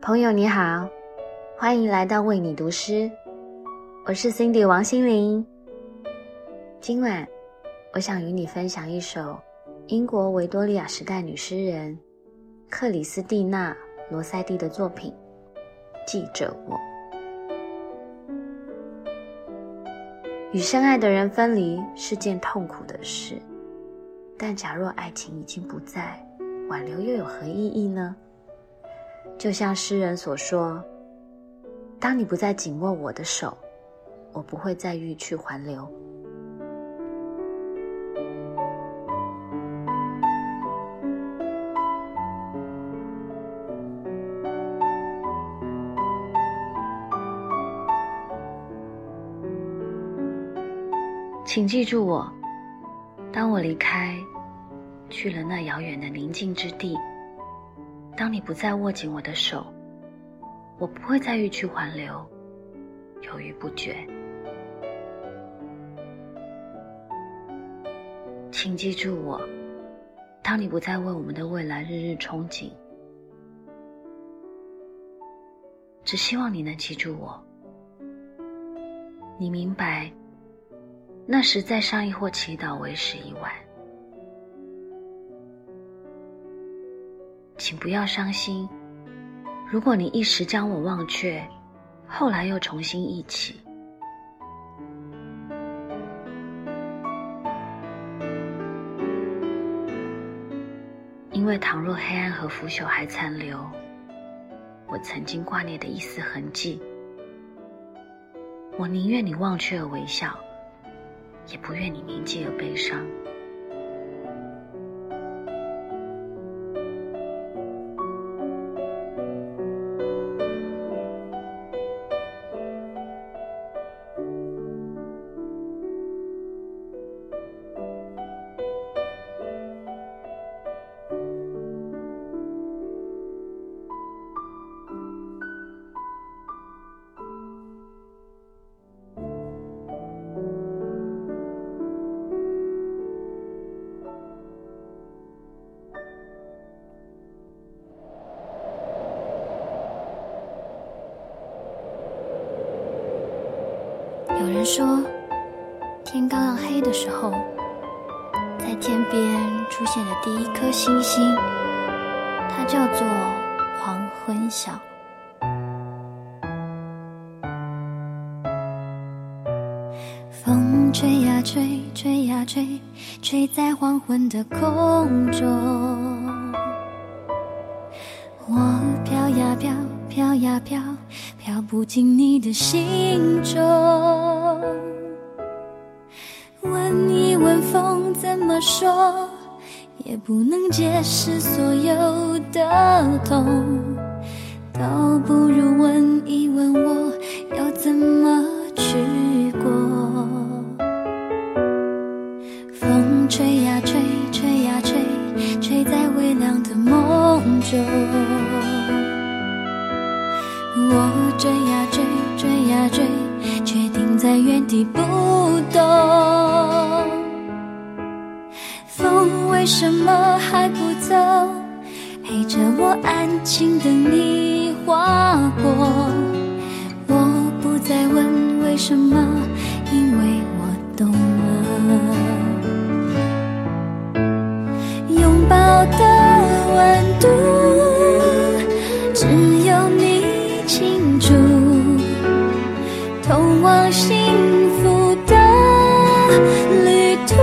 朋友你好，欢迎来到为你读诗，我是 Cindy 王心凌。今晚，我想与你分享一首英国维多利亚时代女诗人克里斯蒂娜·罗塞蒂的作品《记着我》。与深爱的人分离是件痛苦的事，但假若爱情已经不在，挽留又有何意义呢？就像诗人所说：“当你不再紧握我的手，我不会再欲去还留。”请记住我，当我离开，去了那遥远的宁静之地。当你不再握紧我的手，我不会再欲去还留，犹豫不决。请记住我，当你不再为我们的未来日日憧憬，只希望你能记住我。你明白，那时再商议或祈祷为时已晚。请不要伤心。如果你一时将我忘却，后来又重新忆起，因为倘若黑暗和腐朽还残留，我曾经挂念的一丝痕迹，我宁愿你忘却而微笑，也不愿你铭记而悲伤。有人说，天刚要黑的时候，在天边出现的第一颗星星，它叫做黄昏晓。风吹呀吹，吹呀吹，吹在黄昏的空中。我飘呀飘，飘呀飘。飘不进你的心中。问一问风怎么说，也不能解释所有的痛。倒不如问一问我，要怎么去过。风吹呀吹，吹呀吹，吹在微凉的梦中。我追呀追，追呀追，却停在原地不动。风为什么还不走？陪着我安静等你划过。我不再问为什么，因为我懂了。拥抱的温度，往幸福的旅途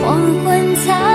黄昏才